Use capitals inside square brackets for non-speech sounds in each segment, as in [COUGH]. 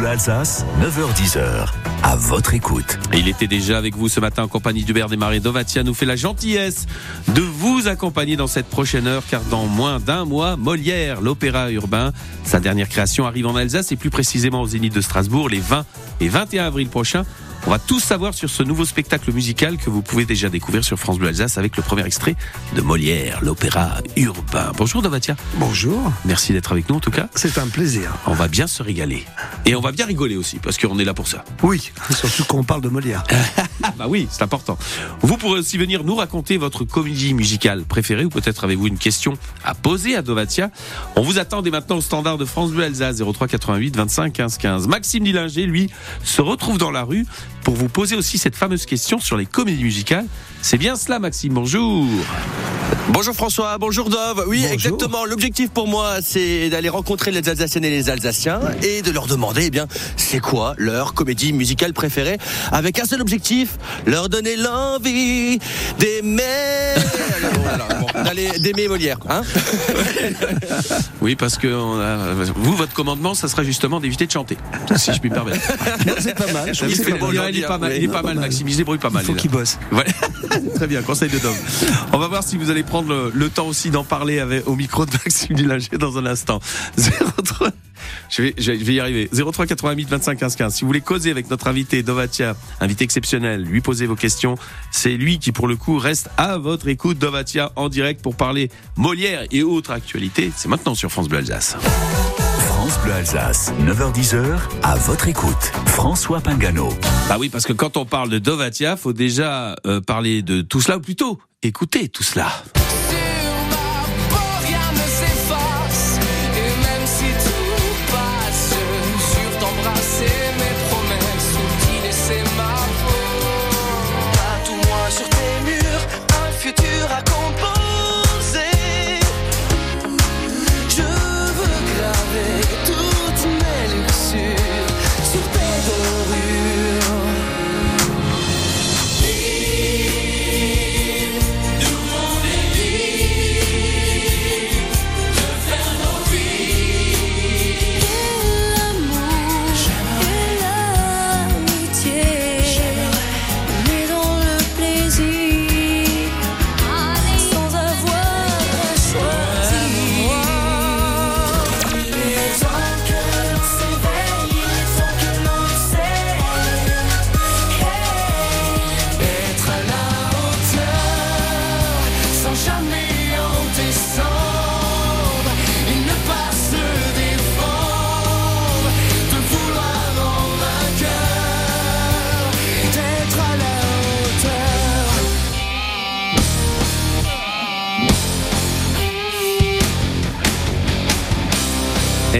Bleu Alsace, 9h10h. À votre écoute. Il était déjà avec vous ce matin en compagnie d'Hubert Desmarais. Dovatia nous fait la gentillesse de vous accompagner dans cette prochaine heure, car dans moins d'un mois, Molière, l'opéra urbain, sa dernière création arrive en Alsace et plus précisément au Zénith de Strasbourg les 20 et 21 avril prochains. On va tout savoir sur ce nouveau spectacle musical que vous pouvez déjà découvrir sur France Bleu Alsace avec le premier extrait de Molière, l'opéra urbain. Bonjour Dovatia. Bonjour. Merci d'être avec nous en tout cas. C'est un plaisir. On va bien se régaler. Et on va bien rigoler aussi, parce qu'on est là pour ça. Oui, surtout quand on parle de Molière. [LAUGHS] bah oui, c'est important. Vous pourrez aussi venir nous raconter votre comédie musicale préférée, ou peut-être avez-vous une question à poser à Dovatia. On vous attend dès maintenant au standard de France Bleu Alsace 03 88 25 15 15. Maxime Dillinger, lui, se retrouve dans la rue pour vous poser aussi cette fameuse question sur les comédies musicales. C'est bien cela, Maxime. Bonjour. Bonjour François, bonjour Dove. Oui, Bonjour. exactement. L'objectif pour moi, c'est d'aller rencontrer les Alsaciennes et les Alsaciens et de leur demander, eh bien, c'est quoi leur comédie musicale préférée Avec un seul objectif, leur donner l'envie d'aimer. Alors, bon, d'aimer Molière, hein [LAUGHS] Oui, parce que on a- vous, votre commandement, ça sera justement d'éviter de chanter, si je puis me permettre. [LAUGHS] c'est pas mal. Je Il, fait- est pas mal, il est pas mal, mal. Maxime. Il se débrouille pas mal. Il faut qu'il bosse. Ouais. [LAUGHS] Très bien, conseil de Dom. On va voir si vous allez prendre le, le temps aussi d'en parler avec, au micro de Maxime Dullinger dans un instant. 03 je vais, je vais y arriver. 03 88 25 15 15. Si vous voulez causer avec notre invité Dovatia, invité exceptionnel, lui poser vos questions, c'est lui qui pour le coup reste à votre écoute Dovatia en direct pour parler Molière et autres actualités. C'est maintenant sur France Bleu Alsace. France Bleu Alsace, 9h10h. À votre écoute. François Pingano. Bah oui, parce que quand on parle de Dovatia, faut déjà euh, parler de tout cela, ou plutôt écouter tout cela.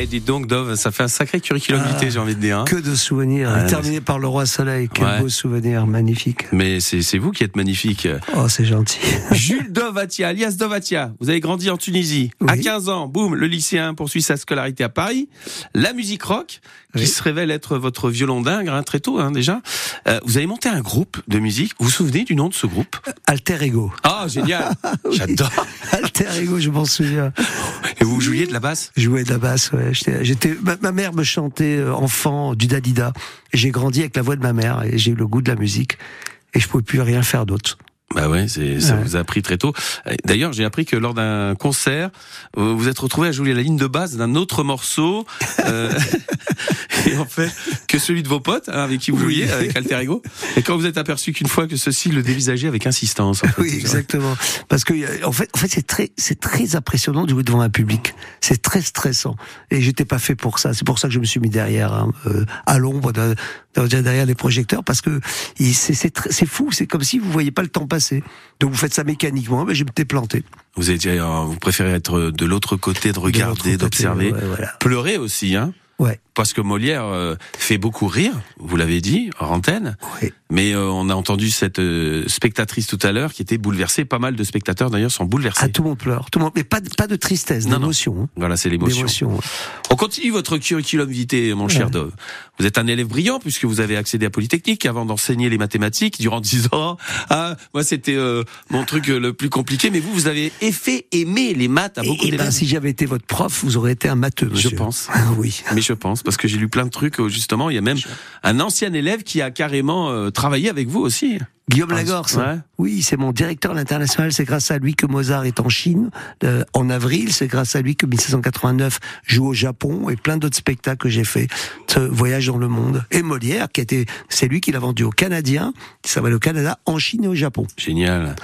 Eh, dites donc, Dove, ça fait un sacré curriculum Ah, vitae, j'ai envie de dire. hein. Que de souvenirs. Ouais, Terminé par le roi soleil. Quel Ouais. beau souvenir, magnifique. Mais c'est vous qui êtes magnifique. Oh, c'est gentil. [LAUGHS] Jules Dovatia, alias Dovatia, vous avez grandi en Tunisie. Oui. À 15 ans, boum, le lycéen poursuit sa scolarité à Paris. La musique rock, qui Oui. se révèle être votre violon dingue, hein, très tôt hein, déjà. Euh, vous avez monté un groupe de musique. Vous vous souvenez du nom de ce groupe? Alter Ego. Ah, génial [LAUGHS] J'adore Alter Ego, je m'en souviens. Et vous jouiez de la basse? Jouais de la basse, ouais. J'étais- ma, mère me chantait euh, enfant du Dadida. J'ai grandi avec la voix de ma mère et j'ai eu le goût de la musique. Et je pouvais plus rien faire d'autre. Bah ouais, c'est, ça Ouais. vous a appris très tôt. D'ailleurs, j'ai appris que lors d'un concert, vous vous êtes retrouvé à jouer la ligne de base d'un autre morceau, euh, [LAUGHS] et en fait, que celui de vos potes, hein, avec qui vous Oui. jouiez, avec Alter Ego. Et quand vous êtes aperçu qu'une fois que ceci le dévisageait avec insistance. en fait, Oui, exactement. Parce que euh, en fait, en fait, c'est très, c'est très impressionnant de jouer devant un public. C'est très stressant. Et j'étais pas fait pour ça. C'est pour ça que je me suis mis derrière, hein, euh, à l'ombre, de- de- derrière les projecteurs, parce que c'est, c'est, c'est fou. C'est comme si vous voyez pas le temps passer. Donc vous faites ça mécaniquement. Mais je m'étais planté. Vous étiez, euh, vous préférez être de l'autre côté, de regarder, d'observer, ouais, voilà. pleurer aussi, hein. Ouais. Parce que Molière euh, fait beaucoup rire, vous l'avez dit, en antenne. Ouais. Mais euh, on a entendu cette euh, spectatrice tout à l'heure qui était bouleversée. Pas mal de spectateurs d'ailleurs sont bouleversés. Ah, tout le monde pleure, tout le monde, mais pas de, pas de tristesse, d'émotion. hein. Voilà, c'est l'émotion. Ouais. On continue votre curriculum vitae, mon cher. Dove. Vous êtes un élève brillant puisque vous avez accédé à Polytechnique avant d'enseigner les mathématiques durant [LAUGHS] 10 ans. Ah, moi c'était euh, mon truc euh, le plus compliqué, mais vous, vous avez fait aimer les maths à beaucoup Et, et ben, d'élèves. si j'avais été votre prof, vous aurez été un matheux, Je monsieur. pense. Ah oui. Mais je pense, parce que j'ai lu plein de trucs, euh, justement, il y a même un ancien élève qui a carrément travaillé avec vous aussi. Guillaume Ah, Lagorce. ouais. Oui, c'est mon directeur à l'international. C'est grâce à lui que Mozart est en Chine euh, en avril. C'est grâce à lui que 1789 joue au Japon et plein d'autres spectacles que j'ai fait. Ce voyage dans le monde. Et Molière, qui était, c'est lui qui l'a vendu aux Canadiens. Ça va au Canada, en Chine et au Japon. Génial.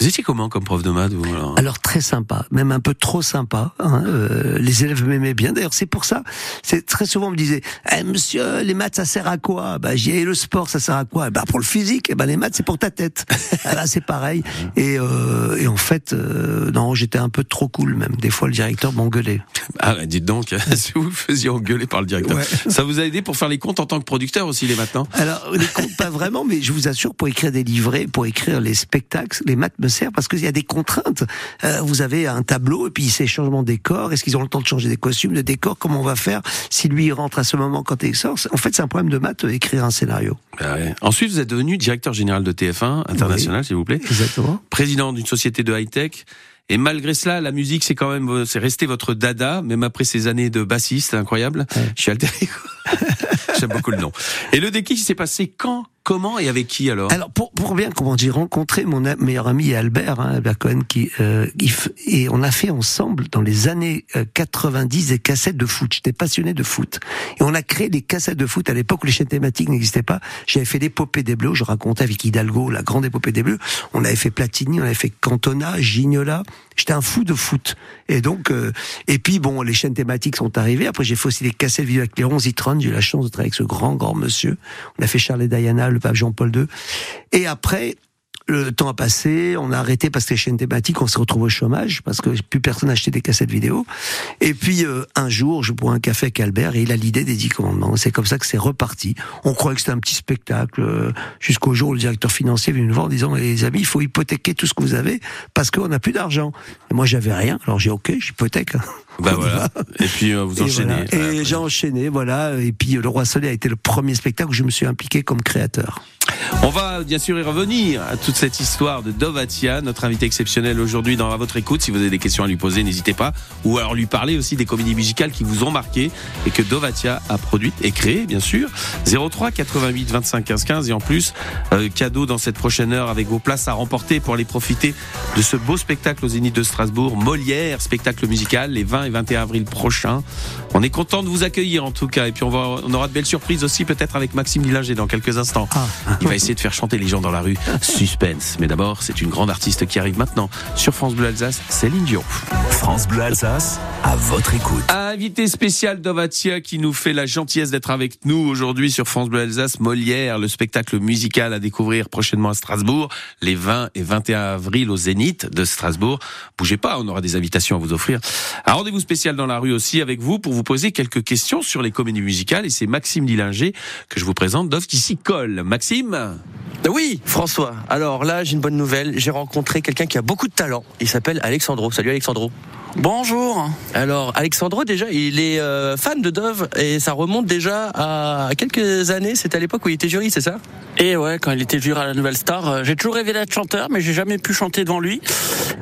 Vous étiez comment comme prof de maths, vous alors? Alors très sympa, même un peu trop sympa. hein, euh, les élèves m'aimaient bien. D'ailleurs, c'est pour ça. C'est très souvent on me disait, Eh, Monsieur, les maths ça sert à quoi? Bah, j'ai le sport ça sert à quoi? Bah pour le physique. Et ben les maths c'est pour ta tête. Ah, Là c'est pareil. Et, euh, et en fait, euh, non, j'étais un peu trop cool même. Des fois le directeur m'engueulait. Ah, bah, dites donc, [LAUGHS] si vous vous faisiez engueuler par le directeur. Ouais. Ça vous a aidé pour faire les comptes en tant que producteur aussi, les non Alors, les comptes, pas vraiment, mais je vous assure, pour écrire des livrets, pour écrire les spectacles, les maths me servent parce qu'il y a des contraintes. Euh, vous avez un tableau et puis c'est changement de décor. Est-ce qu'ils ont le temps de changer des costumes, de décor? Comment on va faire? Si lui il rentre à ce moment quand il sort En fait, c'est un problème de maths, écrire un scénario. Ah ouais. Ensuite, vous êtes devenu directeur général de TF1 international, s'il vous plaît. Exactement. président d'une société de high-tech. Et malgré cela, la musique, c'est quand même, c'est resté votre dada, même après ces années de bassiste, incroyable. Je suis alter ego. [LAUGHS] J'aime beaucoup le nom. Et le déclic, il s'est passé quand, comment et avec qui alors? Alors pour, pour bien comment j'ai rencontré mon meilleur ami Albert, hein, Albert Cohen, qui, euh, et on a fait ensemble dans les années euh, 90 des cassettes de foot. J'étais passionné de foot et on a créé des cassettes de foot à l'époque où les chaînes thématiques n'existaient pas. J'avais fait l'épopée des Bleus, je racontais avec Hidalgo la grande épopée des Bleus. On avait fait Platini, on avait fait Cantona, Gignola. J'étais un fou de foot et donc euh, et puis bon les chaînes thématiques sont arrivées. Après j'ai fait aussi des cassettes vidéo avec Léon Zitron. J'ai eu la chance de travailler avec ce grand grand monsieur. On a fait Charles et Diana, le pape Jean-Paul II. Et après, le temps a passé, on a arrêté parce que les chaînes thématiques, on se retrouve au chômage parce que plus personne n'achetait des cassettes vidéo. Et puis euh, un jour, je bois un café avec Albert et il a l'idée des dix commandements. C'est comme ça que c'est reparti. On croyait que c'était un petit spectacle euh, jusqu'au jour où le directeur financier venu nous voir en disant "Eh, les amis, il faut hypothéquer tout ce que vous avez parce qu'on n'a plus d'argent. Et moi, j'avais rien. Alors j'ai ok, j'hypothèque. [LAUGHS] Bah voilà. Et puis euh, vous Et, enchaînez. voilà. Et j'ai enchaîné, voilà. Et puis Le Roi Soleil a été le premier spectacle où je me suis impliqué comme créateur. On va bien sûr y revenir à toute cette histoire de Dovatia, notre invité exceptionnel aujourd'hui dans À votre écoute. Si vous avez des questions à lui poser, n'hésitez pas. Ou alors lui parler aussi des comédies musicales qui vous ont marqué et que Dovatia a produites et créées, bien sûr. 03 88 25 15 15 et en plus, euh, cadeau dans cette prochaine heure avec vos places à remporter pour aller profiter de ce beau spectacle au Zénith de Strasbourg, Molière, spectacle musical les 20 et 21 avril prochains. On est content de vous accueillir en tout cas et puis on, va, on aura de belles surprises aussi peut-être avec Maxime Lillinger dans quelques instants. Il va essayer de faire chanter les gens dans la rue. Suspense. Mais d'abord, c'est une grande artiste qui arrive maintenant sur France Bleu Alsace, Céline Dion. France Bleu Alsace, à votre écoute. Invité spécial Dovatia qui nous fait la gentillesse d'être avec nous aujourd'hui sur France Bleu Alsace, Molière, le spectacle musical à découvrir prochainement à Strasbourg, les 20 et 21 avril au Zénith de Strasbourg. Bougez pas, on aura des invitations à vous offrir. Un rendez-vous spécial dans la rue aussi avec vous pour vous poser quelques questions sur les comédies musicales et c'est Maxime Dillinger que je vous présente, Dove qui s'y colle. Maxime Oui, François. Alors là, j'ai une bonne nouvelle. J'ai rencontré quelqu'un qui a beaucoup de talent. Il s'appelle Alexandro. Salut Alexandro. Bonjour. Alors Alexandro déjà, il est euh, fan de Dove et ça remonte déjà à quelques années. C'était à l'époque où il était jury, c'est ça? Et ouais, quand il était juré à la Nouvelle Star, euh, j'ai toujours rêvé d'être chanteur, mais j'ai jamais pu chanter devant lui.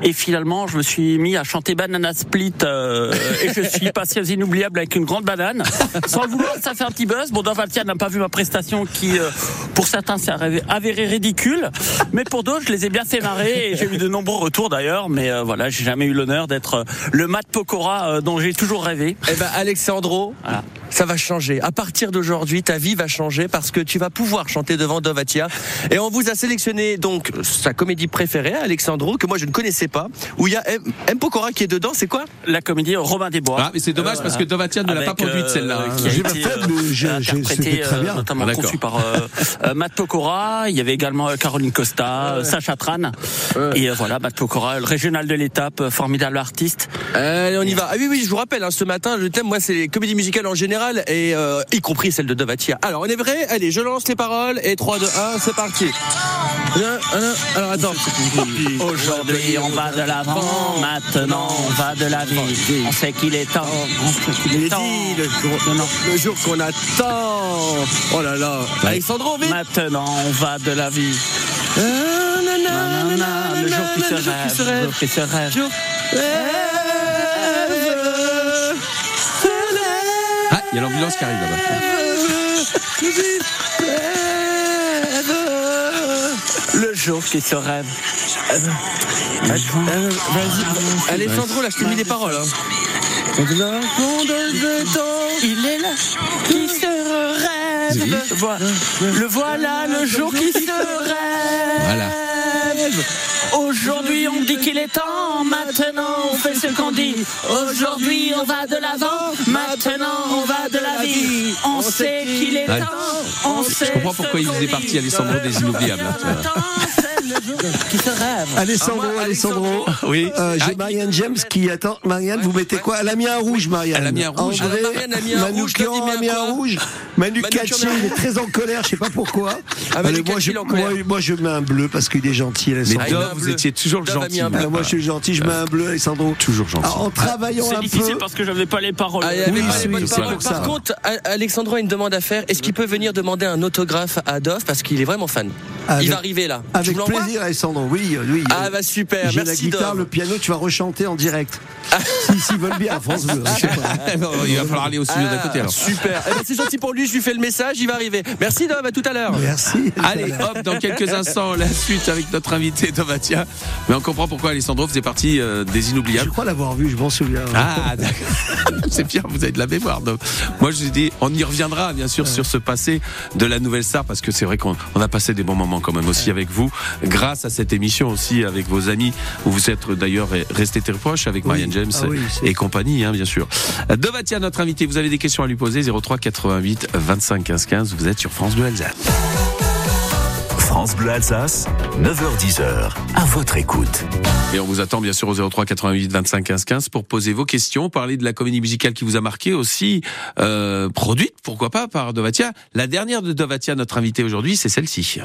Et finalement, je me suis mis à chanter Banana Split euh, et je suis [LAUGHS] passé aux inoubliables avec une grande banane. Sans le vouloir, ça fait un petit buzz. Bon, Dovatia n'a pas vu ma prestation qui, euh, pour certains, s'est avéré- avérée ridicule, mais pour d'autres, je les ai bien fait marrer et j'ai eu de nombreux retours d'ailleurs. Mais euh, voilà, j'ai jamais eu l'honneur d'être le Matt Pokora euh, dont j'ai toujours rêvé. Eh ben Alexandro, Voilà. ça va changer. À partir d'aujourd'hui, ta vie va changer parce que tu vas pouvoir chanter devant Dovatia. Et on vous a sélectionné donc sa comédie préférée, Alexandro, que moi je ne connaissais pas, où il y a M. M. Pokora qui est dedans. C'est quoi? La comédie Robin des Bois. Ah, mais c'est dommage parce que Dovatia ne l'a pas produite euh, celle-là. qui a J'ai été, euh, mais j'ai- j'ai- interprété, c'était très euh, bien. notamment D'accord. conçu par euh, euh, Matt Pokora. Il y avait également euh, Caroline Costa, euh, Sacha Tran. Et euh, voilà, Matt Pokora, le régional de l'étape, euh, formidable artiste. Allez, on y va. Ah oui, oui, je vous rappelle, hein, ce matin, le thème, moi, c'est les comédies musicales en général, et euh, y compris celle de Dovatia. Alors, on est vrai Allez, je lance les paroles, et 3, 2, 1, c'est parti. Alors, attends. [LAUGHS] Aujourd'hui on va de l'avant, maintenant on va de la vie. On sait qu'il est temps, Il est temps. le jour, jour qu'on attend. Oh là là. Alexandro, vite. Maintenant on va de la vie. Ah, Nanana, Le jour qui se le jour rêve, le rêve. jour qui se rêve. Jour il y a l'ambulance qui arrive là-bas. Le jour qui se rêve. Euh, Vas-y, Alessandro, là, je t'ai mis des paroles. Hein. Il est là, qui se rêve. Voilà. Le voilà, le jour qui se rêve. Voilà. Aujourd'hui, on dit qu'il est temps. Maintenant, on fait ce qu'on dit. Aujourd'hui, on va de l'avant. Maintenant, on va de la vie. On sait qu'il est Ouais. temps. On sait Je comprends pourquoi il faisait partie Alessandro des Inoubliables. Qui se rêve. Alessandro, Ah, moi, Alessandro. Oui. Euh, J'ai Ah, Marianne James qui attend. Marianne, vous mettez quoi? Elle a mis un rouge, Marianne. Elle a mis un rouge. André, Ah, Marianne a mis un Manu rouge, Kian a mis un rouge. Manu Manu Katché, il est très en colère, je sais pas pourquoi. Ah, Allez, moi, je, il est en moi, colère. moi, je mets un bleu parce qu'il est gentil, Alessandro. Dove, vous étiez toujours le gentil. moi, je suis gentil, je mets un bleu, Alessandro. Toujours gentil. En travaillant C'est un difficile peu. parce que j'avais pas les paroles. Ah, il y avait Oui, pas les c'est paroles. Par contre, A- Alexandro a une demande à faire. Est-ce qu'il peut venir demander un autographe à Dove? Parce qu'il est vraiment fan Il va arriver là. Avec plaisir, Alessandro. Oui, euh, oui. Ah bah super, J'ai la merci guitare, Dove. le piano, tu vas rechanter en direct. [LAUGHS] si, s'ils veulent bien, France Bleu. je sais pas. [LAUGHS] Non, il va falloir aller au studio d'à côté alors. Ah, Super. Eh ben, c'est gentil pour lui, je lui fais le message, il va arriver. Merci Dove, à tout à l'heure. Merci. Allez, hop, dans quelques instants, la suite avec notre invité Dovatia. Mais on comprend pourquoi Alessandro faisait partie euh, des Je inoubliables. crois l'avoir vu, je m'en souviens. Ah, d'accord. [LAUGHS] C'est bien, vous avez de la mémoire. Donc, moi, je vous ai dit, on y reviendra, bien sûr, sur ce passé de la nouvelle star, parce que c'est vrai qu'on on a passé des bons moments quand même aussi avec vous, grâce à cette émission aussi avec vos amis, où vous êtes d'ailleurs resté très proche avec Oui. Marianne James Ah oui, et compagnie, hein, bien sûr. Dovatia, notre invité, vous avez des questions à lui poser, 03 88 25 15 15, vous êtes sur France Bleu Alsace. France Bleu Alsace, 9h10h, à votre écoute. Et on vous attend bien sûr au 03 88 25 15 15 pour poser vos questions, parler de la comédie musicale qui vous a marqué aussi, euh, produite pourquoi pas par Dovatia. La dernière de Dovatia, notre invité aujourd'hui, c'est celle-ci.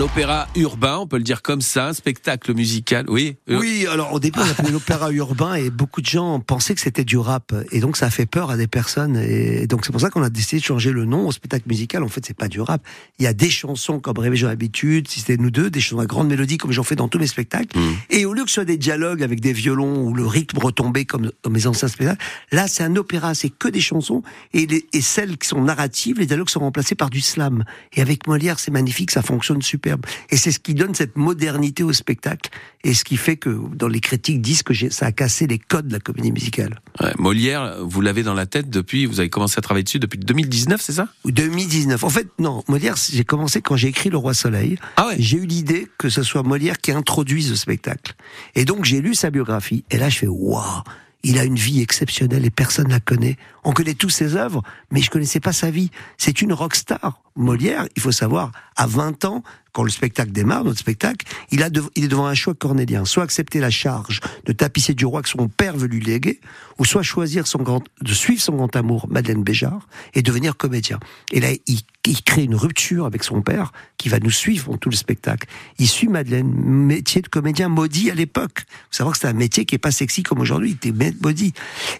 L'opéra urbain, on peut le dire comme ça, un spectacle musical. Oui. euh, Oui, alors au début on appelait l'opéra [LAUGHS] urbain et beaucoup de gens pensaient que c'était du rap et donc ça a fait peur à des personnes et donc c'est pour ça qu'on a décidé de changer le nom au spectacle musical. En fait, c'est pas du rap. Il y a des chansons comme Réveillons l'habitude, si c'était nous deux, des chansons à grande mélodie comme j'en fais dans tous mes spectacles. Mm. Et lieu que ce soit des dialogues avec des violons ou le rythme retombé comme dans mes anciens spectacles, là c'est un opéra, c'est que des chansons et, les- et celles qui sont narratives, les dialogues sont remplacés par du slam. Et avec Molière, c'est magnifique, ça fonctionne superbe. Et c'est ce qui donne cette modernité au spectacle et ce qui fait que dans les critiques disent que ça a cassé les codes de la comédie musicale. ouais, Molière, vous l'avez dans la tête depuis, vous avez commencé à travailler dessus depuis 2019, c'est ça? 2019. En fait, non, Molière, j'ai commencé quand j'ai écrit Le Roi Soleil. Ah ouais? J'ai eu l'idée que ce soit Molière qui introduise le spectacle. Et donc j'ai lu sa biographie. Et là, je fais waouh. Il a une vie exceptionnelle et personne ne la connaît. On connaît tous ses œuvres, mais je connaissais pas sa vie. C'est une rockstar. Molière, il faut savoir, à 20 ans, quand le spectacle démarre, notre spectacle, il, a il est devant un choix cornélien. Soit accepter la charge de tapisser du roi que son père veut lui léguer, ou soit choisir son grand, de suivre son grand amour, Madeleine Béjart, et devenir comédien. Et là, il, crée une rupture avec son père qui va nous suivre dans tout le spectacle. Il suit Madeleine, métier de comédien maudit à l'époque. Faut savoir que c'est un métier qui est pas sexy comme aujourd'hui, il était maudit.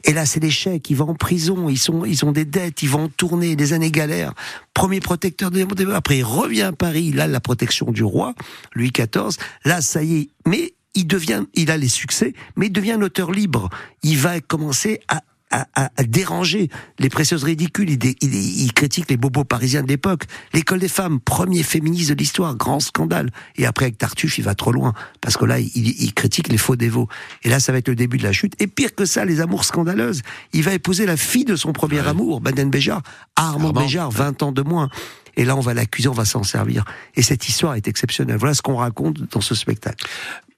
Et là, c'est l'échec, il va en prison, ils ils ont des dettes, ils vont en tourner, des années galères. Premier protecteur de après il revient à Paris, là, la protection du roi, Louis XIV. Là, ça y est, mais il devient, il a les succès, mais il devient un auteur libre. Il va commencer à, à, à- à déranger les précieuses ridicules. Il, il, il critique les bobos parisiens de l'époque. L'école des femmes, premier féministe de l'histoire, grand scandale. Et après, avec Tartuffe, il va trop loin. Parce que là, il, il critique les faux dévots. Et là, ça va être le début de la chute. Et pire que ça, les amours scandaleuses. Il va épouser la fille de son premier amour, Madeleine Béjart. Armand, Armand. Béjart, 20 ans de moins. Et là, on va l'accuser, on va s'en servir. Et cette histoire est exceptionnelle. Voilà ce qu'on raconte dans ce spectacle.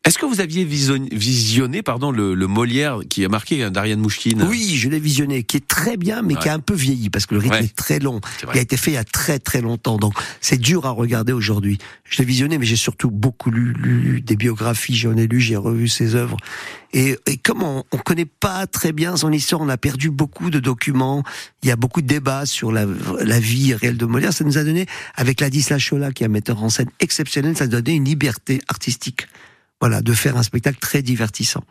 Est-ce que vous aviez vision- visionné pardon, le, le Molière qui a marqué hein, d'Ariane Mouchkine? Oui, je l'ai visionné, qui est très bien, mais qui a un peu vieilli parce que le rythme Ouais. est très long. Vrai. Il a été fait il y a très très longtemps, donc c'est dur à regarder aujourd'hui. Je l'ai visionné, mais j'ai surtout beaucoup lu, lu des biographies, j'en ai lu, j'ai revu ses œuvres. Et, et comme on, on connaît pas très bien son histoire, on a perdu beaucoup de documents. Il y a beaucoup de débats sur la, la vie réelle de Molière. Ça nous a donné, avec Ladislas Chola, qui est un metteur en scène exceptionnel, ça a donné une liberté artistique. Voilà, de faire un spectacle très divertissant.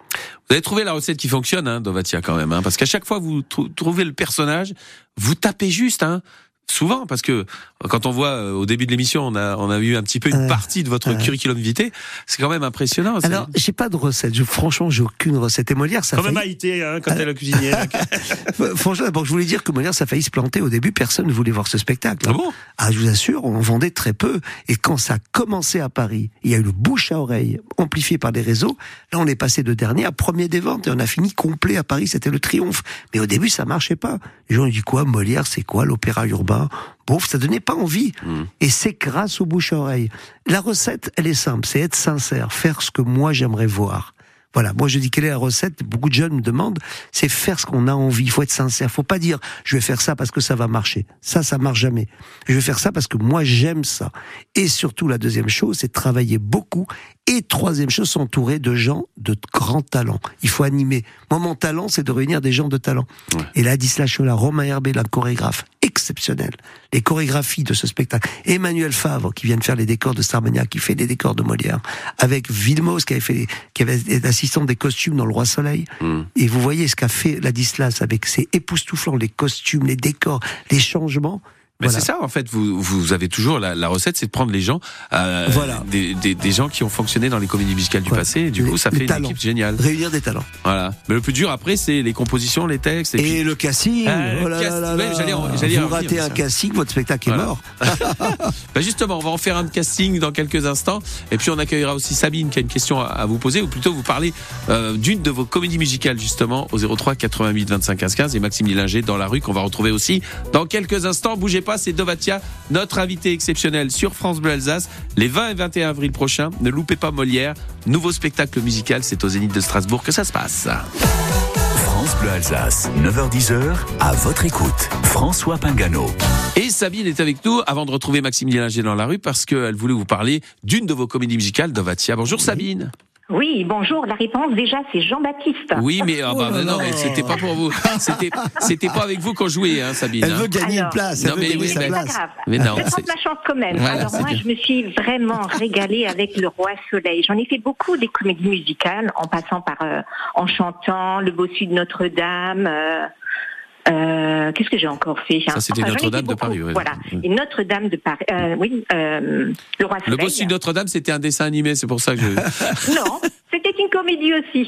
Vous avez trouvé la recette qui fonctionne, hein, Dovatia, quand même. Hein, parce qu'à chaque fois vous trou- trouvez le personnage, vous tapez juste. Hein, souvent, parce que quand on voit euh, au début de l'émission, on a, on a eu un petit peu une partie de votre curriculum vitae. C'est quand même impressionnant. ça. Alors, j'ai pas de recette. Je, franchement, j'ai aucune recette. Et Molière, ça Comme fait. Maïté, hein, quand elle est cuisinière. [LAUGHS] Franchement, d'abord, je voulais dire que Molière, ça a failli se planter. Au début, personne ne voulait voir ce spectacle. Ah bon? Ah, je vous assure, on en vendait très peu. Et quand ça a commencé à Paris, il y a eu le bouche à oreille, amplifié par des réseaux. Là, on est passé de dernier à premier des ventes et on a fini complet à Paris. C'était le triomphe. Mais au début, ça marchait pas. Les gens ont dit quoi? Molière, c'est quoi l'opéra urbain? Bon, ça donnait pas envie. Et c'est grâce au bouche à oreille. La recette, elle est simple. C'est être sincère, faire ce que moi j'aimerais voir. Voilà, moi je dis quelle est la recette? Beaucoup de jeunes me demandent, c'est faire ce qu'on a envie. Il faut être sincère. Faut pas dire je vais faire ça parce que ça va marcher. Ça, ça marche jamais. Je vais faire ça parce que moi j'aime ça. Et surtout la deuxième chose, c'est travailler beaucoup. Et troisième chose, s'entourer de gens de grands talents. Il faut animer. Moi, mon talent, c'est de réunir des gens de talent. Et là, Disla Chola, Romain Herbé, un chorégraphe exceptionnel. Les chorégraphies de ce spectacle. Emmanuel Favre, qui vient de faire les décors de Starmania, qui fait les décors de Molière. Avec Vilmos, qui avait fait, les- qui avait été assistant des costumes dans Le Roi Soleil. Et vous voyez ce qu'a fait Ladislas avec ses époustouflants, les costumes, les décors, les changements. Mais Voilà. c'est ça, en fait. Vous, vous avez toujours la, la recette, c'est de prendre les gens, euh, Voilà. des, des, des gens qui ont fonctionné dans les comédies musicales du Ouais. passé. Et du Les- coup, ça fait une talents. équipe géniale. Réunir des talents. Voilà. Mais le plus dur après, c'est les compositions, les textes. Et, Et, puis- le casting, Ah, oh j'allais vous ratez un casting, votre spectacle est Voilà. mort. [LAUGHS] [LAUGHS] Bah justement, on va en faire un de casting dans quelques instants. Et puis on accueillera aussi Sabine qui a une question à, à vous poser, ou plutôt vous parler euh, d'une de vos comédies musicales justement au 03 88 25 15 15 et Maxime Lillinger dans la rue qu'on va retrouver aussi dans quelques instants. Bougez pas, c'est Dovatia, notre invité exceptionnel sur France Bleu Alsace les 20 et 21 avril prochains. Ne loupez pas Molière, nouveau spectacle musical, c'est au Zénith de Strasbourg que ça se passe. France Bleu Alsace, 9h10h, à votre écoute. François Pingano. Et Sabine est avec nous avant de retrouver Maxime Lillinger dans la rue parce qu'elle voulait vous parler d'une de vos comédies musicales, Dovatia. Bonjour Sabine. Oui, bonjour. La réponse déjà, c'est Jean-Baptiste. Oui, mais, ah bah, Oh non, mais c'était pas pour vous. [LAUGHS] C'était, c'était pas avec vous qu'on jouait, hein, Sabine. Elle hein. veut gagner Alors, une place, non, veut mais gagner oui, sa mais- C'est pas place. grave. Mais non, je tente ma chance quand même. Voilà, Alors moi, bien. je me suis vraiment régalée avec Le Roi Soleil. J'en ai fait beaucoup des comédies musicales, en passant par euh, En chantant, Le Bossu de Notre-Dame. euh, euh, Qu'est-ce que j'ai encore fait Ça, c'était Notre-Dame de. Paris, ouais. Voilà. Mm. Et Notre-Dame de Paris. euh, oui, euh, Le Roi Le Soleil. bossu de Notre-Dame, c'était un dessin animé, c'est pour ça que je... [LAUGHS] Non, c'était une comédie aussi.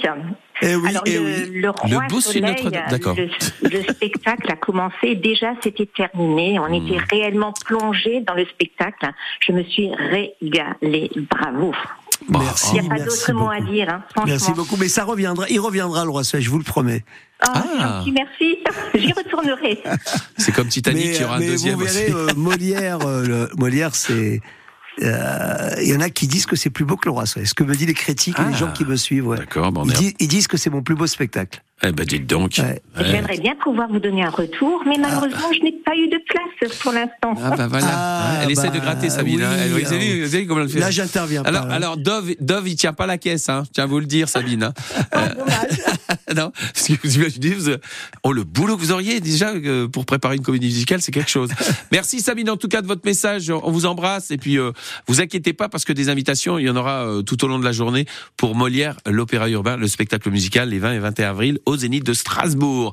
Eh oui, Alors, eh le, oui. le Le Roi Bossu de Soleil, Notre-Dame, d'accord. Le, le spectacle a commencé, déjà c'était terminé, on Hmm. était réellement plongé dans le spectacle. Je me suis régalée, bravo. Bon, Merci. Il n'y a pas d'autre mot à beaucoup. dire, hein. Merci beaucoup, mais ça reviendra, il reviendra le roi Soleil, je vous le promets. Ah, Ah. c'est gentil, merci. [LAUGHS] J'y retournerai. c'est comme Titanic, mais il y aura un mais deuxième vous verrez, aussi. euh, Molière, euh, le- Molière, c'est. euh, Il y en a qui disent que c'est plus beau que le roi Soleil. Ce que me disent les critiques et Ah. les gens qui me suivent. Ouais. D'accord, bon, ils disent que c'est mon plus beau spectacle. Eh ben, dites donc. Ouais. Ouais. J'aimerais bien pouvoir vous donner un retour, mais malheureusement, je n'ai pas eu de place pour l'instant. Ah bah voilà. Ah, elle essaie de bah, gratter Sabine. oui, hein. Vous, alors- savez, vous comment elle fait Là, j'interviens alors, pas. alors Dove, Dove, il tient pas la caisse, hein. Tiens à vous le dire, Sabine. hein. Euh, [LAUGHS] non, parce que vous imaginez, vous, oh le boulot que vous auriez déjà euh, pour préparer une comédie musicale, c'est quelque chose. [LAUGHS] Merci Sabine en tout cas de votre message. On vous embrasse et puis euh, vous inquiétez pas parce que des invitations, il y en aura euh, tout au long de la journée pour Molière, l'opéra urbain, le spectacle musical les 20 et 21 avril au Zénith de Strasbourg.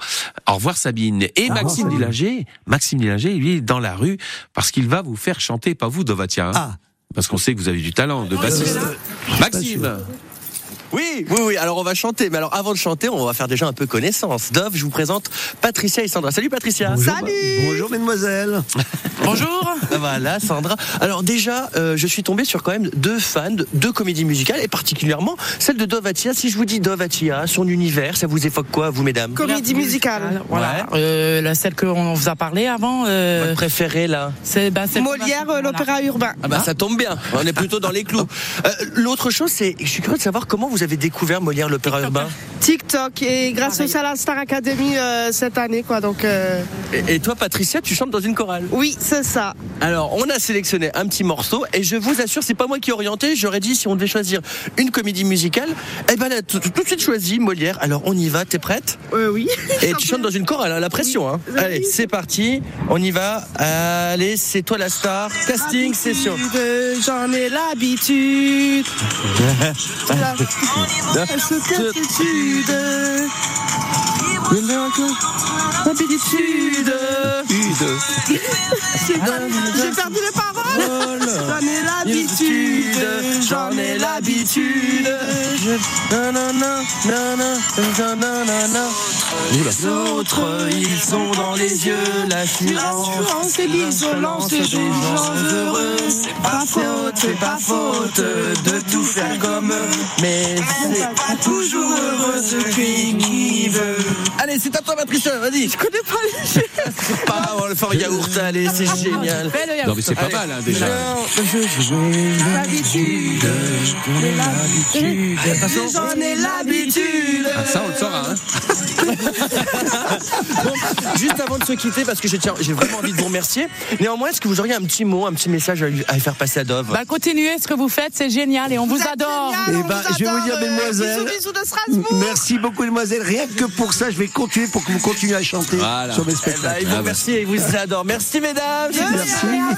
Au revoir Sabine et Maxime Dillinger. Maxime Dillinger, lui, est dans la rue parce qu'il va vous faire chanter, pas vous Dovatia. hein. Ah, Parce qu'on sait que vous avez du talent de bassiste. Maxime Oui, oui, oui. Alors on va chanter, mais alors avant de chanter, on va faire déjà un peu connaissance. Dove, je vous présente Patricia et Sandra. Salut Patricia. Bonjour, Bonjour, mesdemoiselles. [LAUGHS] Bonjour. Voilà, Sandra. Alors déjà, euh, je suis tombé sur quand même deux fans de deux comédies musicales, et particulièrement celle de Dove Atia. Si je vous dis Dove Atia, son univers, ça vous évoque quoi, vous mesdames? Comédie musicale. Voilà. Euh, la celle qu'on vous a parlé avant, euh, Votre préférée là c'est bah, Molière, euh, voilà. l'opéra urbain. Ah bah ça tombe bien, on est plutôt dans les clous. Euh, L'autre chose, c'est, je suis curieux de savoir comment vous avez découvert Molière l'opéra urbain. TikTok et grâce aussi à la Star Academy euh, cette année quoi donc euh, Et, et toi, Patricia, tu chantes dans une chorale. oui c'est ça. Alors, on a sélectionné un petit morceau et je vous assure, c'est pas moi qui ai orienté. J'aurais dit si on devait choisir une comédie musicale, eh ben là, tout, tout de suite choisi Molière. Alors, on y va. T'es prête? Euh, oui. Et tu chantes dans une chorale, hein, la pression. Hein. Oui. Allez, c'est parti. On y va. Allez, c'est toi la star. Casting session. J'en ai l'habitude. [LAUGHS] J'ai perdu les paroles. J'en ai l'habitude. J'en ai l'habitude. Nanana, nanana, nanana. Les autres, ils sont dans les yeux l'assurance. L'assurance et l'isolence des gens heureux. C'est pas faute, c'est pas faute de tout faire comme eux. Mais c'est pas toujours heureux celui qui veut. Allez, c'est à toi, Patricia, vas-y. Je connais pas les C'est [LAUGHS] pas on le fort yaourt, allez, c'est [LAUGHS] génial. Non, mais c'est pas Allez. mal, hein, déjà. L'habitude. J'en ai l'habitude. Ah, ça, on le saura. Hein. [LAUGHS] Juste avant de se quitter, parce que j'ai vraiment envie de vous remercier. Néanmoins, est-ce que vous auriez un petit mot, un petit message à, lui- à faire passer à Dove? Bah, continuez ce que vous faites, c'est génial et on vous adore. génial, Eh on ben, vous je vais vous dire, mesdemoiselles. Bisous, bisous de Strasbourg. Merci beaucoup, mesdemoiselles. Rien que pour ça, je vais continuer pour que vous continuiez à chanter Voilà. sur mes Eh ben, spectacles. ils vous Ah bah. remercient et ils vous adorent. Merci, mesdames.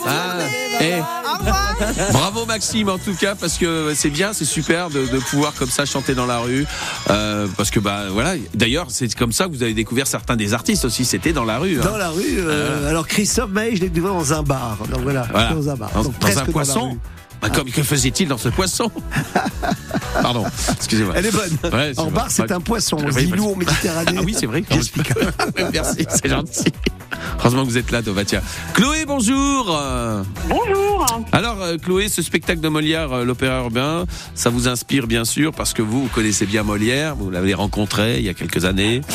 Ah, eh, Au revoir. bravo Maxime en tout cas parce que c'est bien, c'est super de, de pouvoir comme ça chanter dans la rue. Euh, parce que bah voilà, d'ailleurs c'est comme ça que vous avez découvert certains des artistes aussi. C'était dans la rue. hein. Dans la rue, euh, alors Christophe Maé, je l'ai découvert dans un bar. Donc voilà, Voilà. dans un bar. Dans, Donc dans presque un poisson. Bah, comme, que faisait-il dans ce poisson [LAUGHS] Pardon, excusez-moi. Elle est bonne. Ouais, c'est en bar, c'est un poisson. Oui, Zilou parce- en Méditerranée. [LAUGHS] Ah oui, c'est vrai. [LAUGHS] J'explique. Merci, c'est gentil. Heureusement que vous êtes là, Dovatia. Chloé, bonjour. Bonjour. Alors, euh, Chloé, ce spectacle de Molière, euh, l'opéra urbain, ça vous inspire bien sûr parce que vous, vous connaissez bien Molière, vous l'avez rencontré il y a quelques années. [LAUGHS]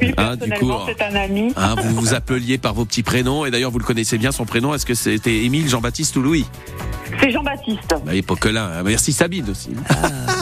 Oui, Ah, du personnellement, coup, c'est un ami. Hein, vous vous appeliez par vos petits prénoms et d'ailleurs vous le connaissez bien son prénom. Est-ce que c'était Émile, Jean-Baptiste ou Louis? C'est Jean-Baptiste. bah, Et Poquelin. hein. Merci Sabine aussi.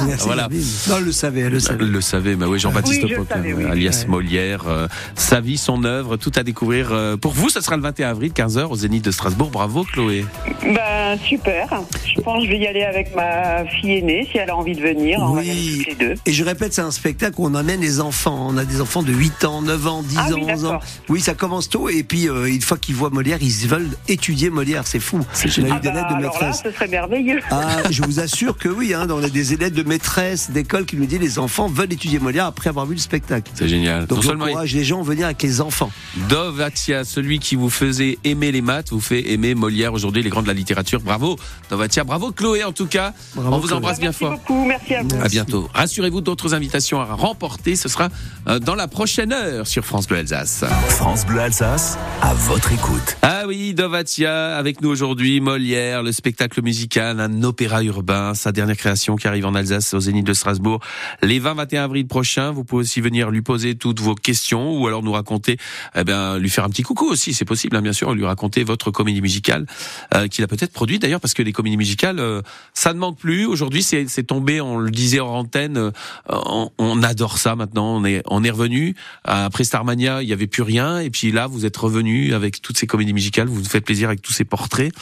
Merci, [LAUGHS] Voilà. Sabine. Non, elle le savait, elle le savait. Elle le savait, bah oui, Jean-Baptiste Oui, je Poquelin, savais, oui. alias Ouais. Molière. euh, sa vie, son œuvre, tout à découvrir. euh, pour vous, ça sera le 21 avril, 15h au Zénith de Strasbourg. Bravo Chloé. Ben, super. Je pense que je vais y aller avec ma fille aînée, si elle a envie de venir. On va y aller Oui. toutes les deux. Et je répète, c'est un spectacle où on amène les enfants. On a des enfants de 8 ans, 9 ans, 10 Ah ans, oui, 11 ans. Oui, ça commence tôt. Et puis, euh, une fois qu'ils voient Molière, ils veulent étudier Molière. C'est fou. On a eu Ah des ben, lettres de alors là, maîtresse. ce serait merveilleux. Ah, je vous assure que oui, hein, on a des élèves de maîtresses d'école qui nous disent les enfants veulent étudier Molière après avoir vu le spectacle. C'est génial. Donc non seulement j'encourage les gens à venir avec les enfants. Dovatia, celui qui vous faisait aimer les maths, vous fait aimer Molière aujourd'hui, les grands de la littérature. Bravo Dovatia, bravo Chloé en tout cas. Bravo, On vous Chloé. embrasse bien Merci fort. beaucoup. Merci à vous. À bientôt. Rassurez-vous, d'autres invitations à remporter, ce sera euh, dans la prochaine heure sur France Bleu Alsace. France Bleu Alsace, à votre écoute. Ah oui, Dovatia, avec nous aujourd'hui, Molière, le spectacle musical, un opéra urbain, sa dernière création qui arrive en Alsace au Zénith de Strasbourg les 20-21 avril prochains. Vous pouvez aussi venir lui poser toutes vos questions ou alors nous raconter, eh ben, lui faire un petit coucou aussi, c'est possible, hein, bien sûr, lui raconter votre comédie musicale euh, qu'il a peut-être produite d'ailleurs, parce que les comédies musicales, euh, ça ne manque plus. Aujourd'hui, c'est c'est tombé, on le disait en antenne, euh, on, on adore ça maintenant. On est, on est revenu après Starmania, il y avait plus rien, et puis là, vous êtes revenu avec toutes ces comédies musicales, vous nous faites plaisir avec tous ces portraits.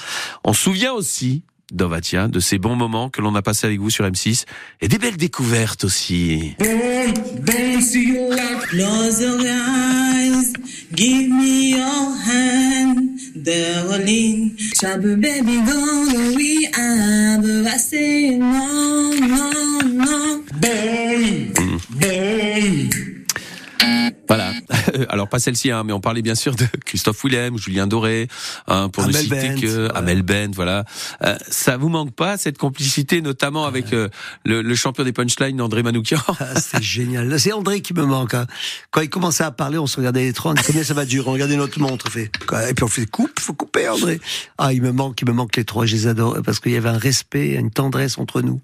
On se souvient aussi Dovatia, de ces bons moments que l'on a passés avec vous sur M6 et des belles découvertes aussi. Voilà. [LAUGHS] alors pas celle-ci, hein, mais on parlait bien sûr de Christophe Willem, Julien Doré, hein, pour ne citer Bent, que ouais. Amel Bent, voilà. Euh, ça vous manque pas cette complicité, notamment avec euh, le, le champion des punchlines, André Manoukian? Ah, c'est [LAUGHS] génial. C'est André qui me manque. hein. Quand il commençait à parler, on se regardait les trois, on dit combien ça va durer, on regardait notre montre, on fait, et puis on fait coupe, faut couper André. Ah, il me manque, il me manque les trois, je les adore, parce qu'il y avait un respect, une tendresse entre nous.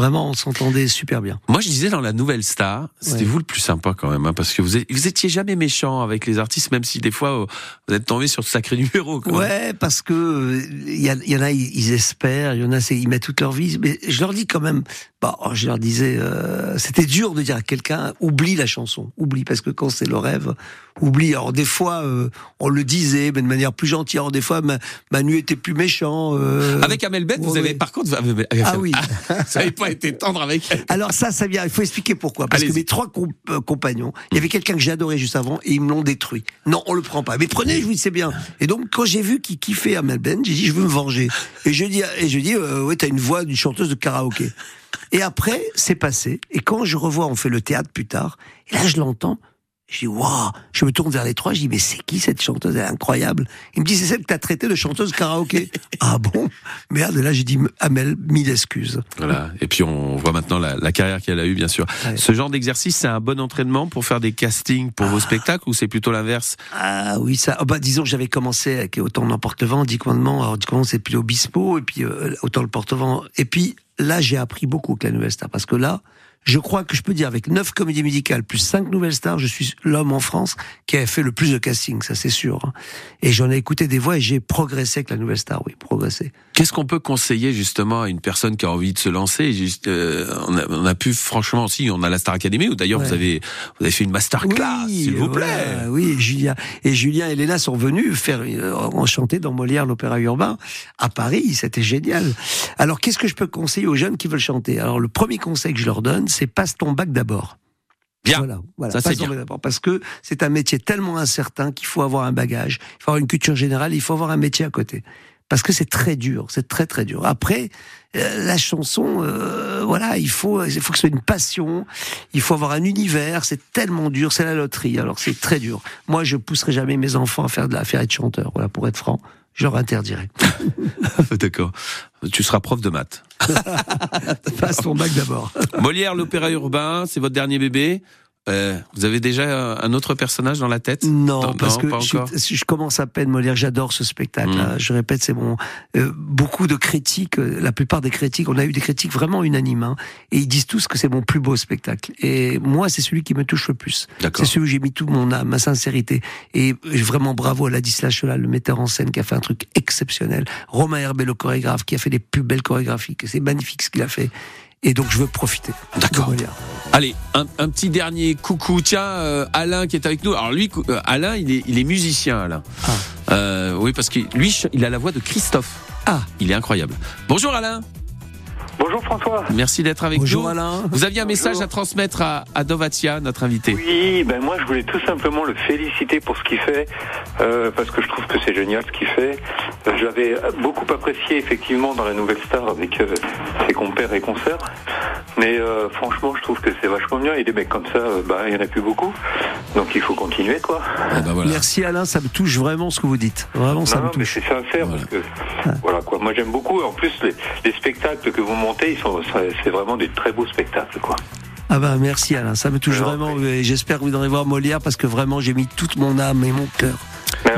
Vraiment, on s'entendait super bien. Moi, je disais dans la nouvelle star, c'était Ouais. vous le plus sympa quand même, hein, parce que vous, êtes- vous étiez jamais méchant avec les artistes, même si des fois euh, vous êtes tombé sur de sacrés numéros. quand même. Ouais, parce que euh, il y, y en a, ils, espèrent, il y en a, ils mettent toute leur vie. Mais je leur dis quand même, bah, oh, je leur disais, euh, c'était dur de dire à quelqu'un, oublie la chanson, oublie, parce que quand c'est le rêve, oublie. Alors des fois, euh, on le disait, mais de manière plus gentille. Alors des fois, Ma- Manu était plus méchant. euh, Avec Amel Bent, vous avez ouais. par contre, vous avez- Ah oui. vous n'avez pas été tendre avec elle. Alors ça, ça vient. Il faut expliquer pourquoi. Parce que mes trois euh, compagnons, il y avait quelqu'un que j'adorais juste avant et ils me l'ont détruit. Non, on le prend pas. Mais prenez, je vous dis c'est bien. Et donc quand j'ai vu qu'il kiffait Amel Ben, j'ai dit je veux me venger. Et je dis et je dis euh, ouais t'as une voix d'une chanteuse de karaoké. Et après c'est passé. Et quand je revois, on fait le théâtre plus tard. Et là je l'entends. Je dis waouh. Je me tourne vers les trois. Je dis mais c'est qui cette chanteuse? Elle est incroyable. Il me dit c'est celle que t'as traitée de chanteuse karaoké. [LAUGHS] ah bon? Merde. Là j'ai dit Amel mille excuses. Voilà. Et puis on voit maintenant la, la carrière qu'elle a eue, bien sûr. Ouais. Ce genre d'exercice, c'est un bon entraînement pour faire des castings pour vos spectacles ou c'est plutôt l'inverse? Ah oui, ça. ah bah, disons j'avais commencé avec Autant le porte-vent, Dix commandements. Alors, Dix commandements, c'est puis l'Obispo, et puis euh, Autant le porte-vent. Et puis là, j'ai appris beaucoup avec la Nouvelle Star, parce que là, je crois que je peux dire, avec neuf comédies musicales plus cinq Nouvelles Stars, je suis l'homme en France qui a fait le plus de casting, ça c'est sûr. hein. Et j'en ai écouté des voix et j'ai progressé avec la Nouvelle Star, oui, progressé. Qu'est-ce qu'on peut conseiller justement à une personne qui a envie de se lancer? Juste, euh, on, a, on a pu franchement aussi, on a la Star Academy où d'ailleurs vous avez vous avez fait une masterclass, Oui, s'il vous plaît. oui, Julien et Julien et Léna sont venus faire euh, enchanter dans Molière l'opéra urbain à Paris, c'était génial. Alors qu'est-ce que je peux conseiller aux jeunes qui veulent chanter? Alors le premier conseil que je leur donne, c'est passe ton bac d'abord. Bien. Voilà, voilà, Ça, c'est passe ton bien. bac d'abord parce que c'est un métier tellement incertain qu'il faut avoir un bagage, il faut avoir une culture générale, il faut avoir un métier à côté. Parce que c'est très dur, c'est très très dur. Après, euh, la chanson, euh, voilà, il faut, il faut que ce soit une passion, il faut avoir un univers, c'est tellement dur, c'est la loterie, alors c'est très dur. Moi, je pousserai jamais mes enfants à faire de la, faire être chanteur, voilà, pour être franc, je leur interdirai. [LAUGHS] D'accord. Tu seras prof de maths. [LAUGHS] Passe ton bac d'abord. Molière, l'opéra urbain, c'est votre dernier bébé? Euh, vous avez déjà un autre personnage dans la tête Non, parce non, que je, commence à peine Molière, j'adore ce spectacle. Mm. Je répète, c'est mon euh, beaucoup de critiques. euh, La plupart des critiques, on a eu des critiques vraiment unanimes, hein, et ils disent tous que c'est mon plus beau spectacle. Et moi, c'est celui qui me touche le plus. C'est celui où j'ai mis tout mon âme, ma sincérité. Et vraiment bravo à Ladislas Chelal, le metteur en scène, qui a fait un truc exceptionnel. Romain Herbet, le chorégraphe, qui a fait les plus belles chorégraphies. C'est magnifique ce qu'il a fait. Et donc, je veux profiter. D'accord. Allez, un, un petit dernier coucou. Tiens, euh, Alain qui est avec nous. Alors lui, euh, Alain, il est, il est musicien, Alain. Ah. Euh, oui, parce que lui, il a la voix de Christophe. Ah. Il est incroyable. Bonjour Alain. Bonjour François. Merci d'être avec Bonjour nous. Alain. Vous aviez un message Bonjour. à transmettre à, à Dovatia, notre invité. Oui, ben moi je voulais tout simplement le féliciter pour ce qu'il fait, euh, parce que je trouve que c'est génial ce qu'il fait. Euh, J'avais beaucoup apprécié effectivement dans la Nouvelle Star avec euh, ses compères et concerts, mais euh, franchement je trouve que c'est vachement bien et des mecs comme ça, euh, bah, il y en a plus beaucoup, donc il faut continuer quoi. Ah bah voilà. Merci Alain, ça me touche vraiment ce que vous dites. Vraiment, ça non, me non, mais touche. c'est sincère Voilà. parce que voilà quoi. Moi j'aime beaucoup. En plus les, les spectacles que vous montez, ils sont c'est vraiment des très beaux spectacles quoi. Ah ben merci Alain, ça me touche Alors, vraiment. et J'espère que vous viendrez voir Molière parce que vraiment j'ai mis toute mon âme et mon cœur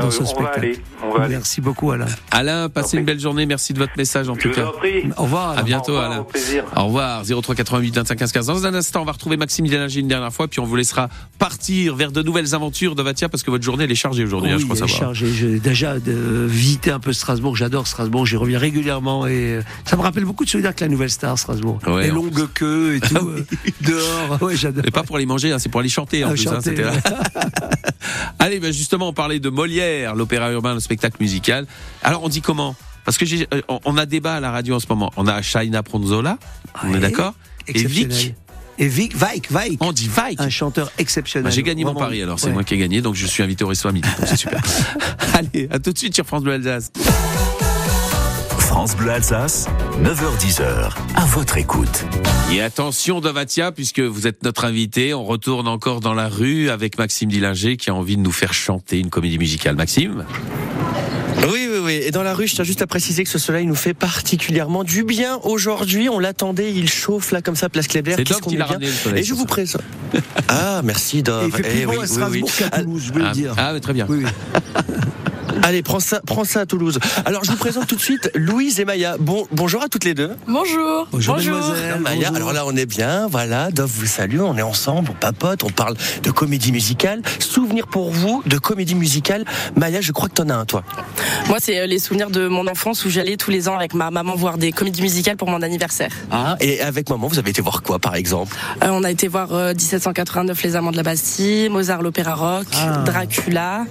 dans euh, ce on va aller, on va aller. Merci beaucoup Alain. Alain, passez une belle journée. Merci de votre message en Je tout vous cas. en prie. Au revoir. À bientôt Au revoir, Alain. au plaisir. Au revoir, 03 88 25 15 15. Dans un instant, on va retrouver Maxime Délinger une dernière fois, puis on vous laissera partir vers de nouvelles aventures de Vatia parce que votre journée elle est chargée aujourd'hui, hein, je Oui, crois elle est savoir. chargée. J'ai déjà de visiter un peu Strasbourg. J'adore Strasbourg. J'y reviens régulièrement et euh, ça me rappelle beaucoup de souvenirs que la Nouvelle Star Strasbourg. Ouais, les longues queues et [LAUGHS] tout Ah oui. euh, dehors. Ouais, j'adore. Et pas pour aller manger, hein, c'est pour aller chanter en Ah, plus. hein, chanter, c'était là. ouais. [LAUGHS] [LAUGHS] Allez, ben justement, on parlait de Molière, l'opéra urbain, le spectacle musical. Alors, on dit comment? Parce que j'ai, euh, on- a débat à la radio en ce moment. On a Shaina Pronzola, on est d'accord? Et. Vic, Et Vic, Vaik, Vaik. on dit Vaik. Un chanteur exceptionnel. J'ai gagné mon pari alors, c'est Ouais. moi qui ai gagné, donc je suis invité au resto à midi. C'est super. [LAUGHS] Allez, à tout de suite sur France Bleu Alsace. France Bleu Alsace, 9h10h, à votre écoute. Et attention Dovatia, puisque vous êtes notre invité, on retourne encore dans la rue avec Maxime Dillinger qui a envie de nous faire chanter une comédie musicale. Maxime? Oui, oui, oui. Et dans la rue, je tiens juste à préciser que ce soleil nous fait particulièrement du bien aujourd'hui. On l'attendait, il chauffe là comme ça, place Kléber. C'est Dov qu'on qui l'a bien. ramené, le soleil, Et je vous présente. Ah, merci Dov. Et il fait plus Eh beau oui, à oui, Strasbourg oui. qu'à Ah, Toulouse, je veux ah, le dire. ah, très bien. Oui, oui. [LAUGHS] Allez, prends ça, prends ça à Toulouse. Alors, je vous présente tout de suite Louise et Maya. Bon, bonjour à toutes les deux. Bonjour. Bonjour, mademoiselle. Maya, bonjour. alors là on est bien, voilà, Dove vous salue, on est ensemble, on papote, on parle de comédie musicale. Souvenir pour vous de comédie musicale. Maya, je crois que t'en as un toi. Moi, c'est euh, les souvenirs de mon enfance où j'allais tous les ans avec ma maman voir des comédies musicales pour mon anniversaire. Ah, et avec maman, vous avez été voir quoi par exemple? Euh, on a été voir euh, 1789 Les Amants de la Bastille, Mozart l'opéra rock, Ah. Dracula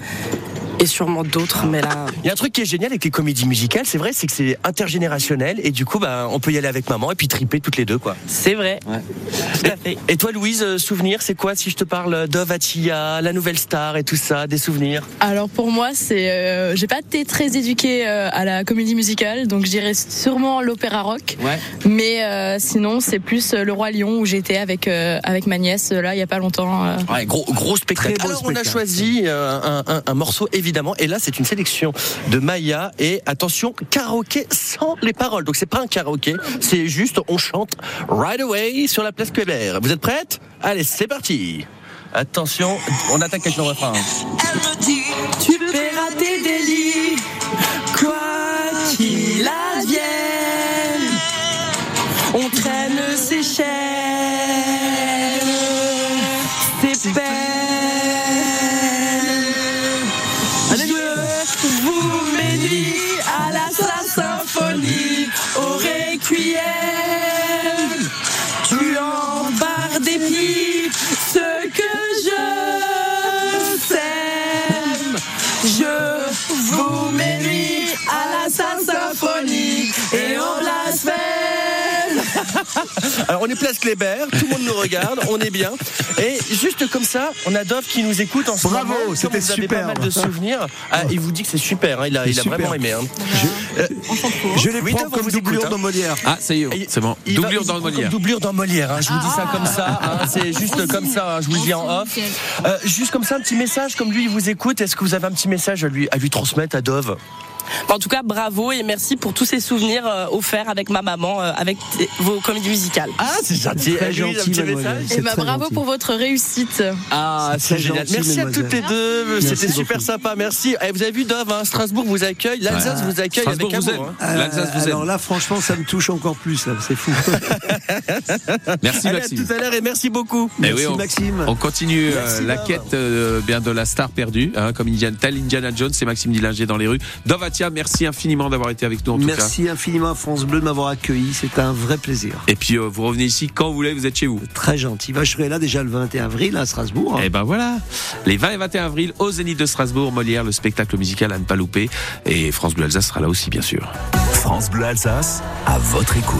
et sûrement d'autres, mais là. Il y a un truc qui est génial avec les comédies musicales, c'est vrai, c'est que c'est intergénérationnel et du coup, bah, on peut y aller avec maman et puis triper toutes les deux quoi. C'est vrai. Tout à fait. Et toi Louise, euh, souvenir, c'est quoi si je te parle Dove Attila, la nouvelle star et tout ça, des souvenirs? Alors pour moi, c'est euh, j'ai pas été très éduquée euh, à la comédie musicale, donc je dirais sûrement l'opéra rock. Ouais. Mais euh, sinon, c'est plus euh, le roi Lion où j'étais avec euh, avec ma nièce là il y a pas longtemps. euh. Ouais, gros, gros spectacle. Alors, on a choisi euh, un, un- un morceau, évidemment, et là, c'est une sélection de Maya, et attention, karaoké sans les paroles. Donc, c'est pas un karaoké, c'est juste, on chante Right Away sur la place Kléber. Vous êtes prêtes? Allez, c'est parti Attention, on attaque avec le refrain. Tu paieras tes délits, quoi qu'il advienne. On traîne ses chaînes, Alors, on est place Kléber, tout le monde nous regarde, on est bien. Et juste comme ça, on a Dove qui nous écoute en ce Bravo, moment. C'était vous avez superbe. pas mal de souvenirs. Ah, il vous dit que c'est super, hein, il a, il a Super. vraiment aimé. hein. Je les Oui, prends comme écoute, doublure hein. dans Molière. Ah, ça y est, c'est bon. il Doublure il dans comme Molière. Doublure dans Molière, hein, je vous dis ça comme ça, hein, c'est juste comme ça, hein, je vous le dis en off. Euh, juste comme ça, un petit message, comme lui il vous écoute, est-ce que vous avez un petit message à lui, à lui transmettre à Dove? En tout cas, bravo et merci pour tous ces souvenirs euh, offerts avec ma maman, euh, avec vos comédies musicales. Ah, c'est gentil, Très un gentil, Et bah, très bravo gentil. pour votre réussite. Ah, C'est génial. gentil, Merci à toutes les deux. C'était super sympa. Merci. Eh, vous avez vu, Dove, hein, Strasbourg vous accueille. L'Alsace vous accueille Strasbourg avec vous amour. hein. L'Alsace vous alors aime. là, franchement, ça me touche encore plus. C'est fou. [LAUGHS] Merci Allez, à Maxime. tout à l'heure et merci beaucoup. Eh Merci oui, on, Maxime. on continue euh, la Dove. quête euh, bien de la star perdue, hein, comme Indiana, tel Indiana Jones, c'est Maxime Dillinger dans les rues. Merci infiniment d'avoir été avec nous en tout cas. Merci infiniment à France Bleu de m'avoir accueilli. C'est un vrai plaisir. Et puis euh, vous revenez ici quand vous voulez, vous êtes chez vous. Très gentil. Bah, je serai là déjà le 21 avril à Strasbourg. Et ben voilà, les 20 et 21 avril au Zénith de Strasbourg, Molière, le spectacle musical à ne pas louper. Et France Bleu Alsace sera là aussi bien sûr. France Bleu Alsace, à votre écoute.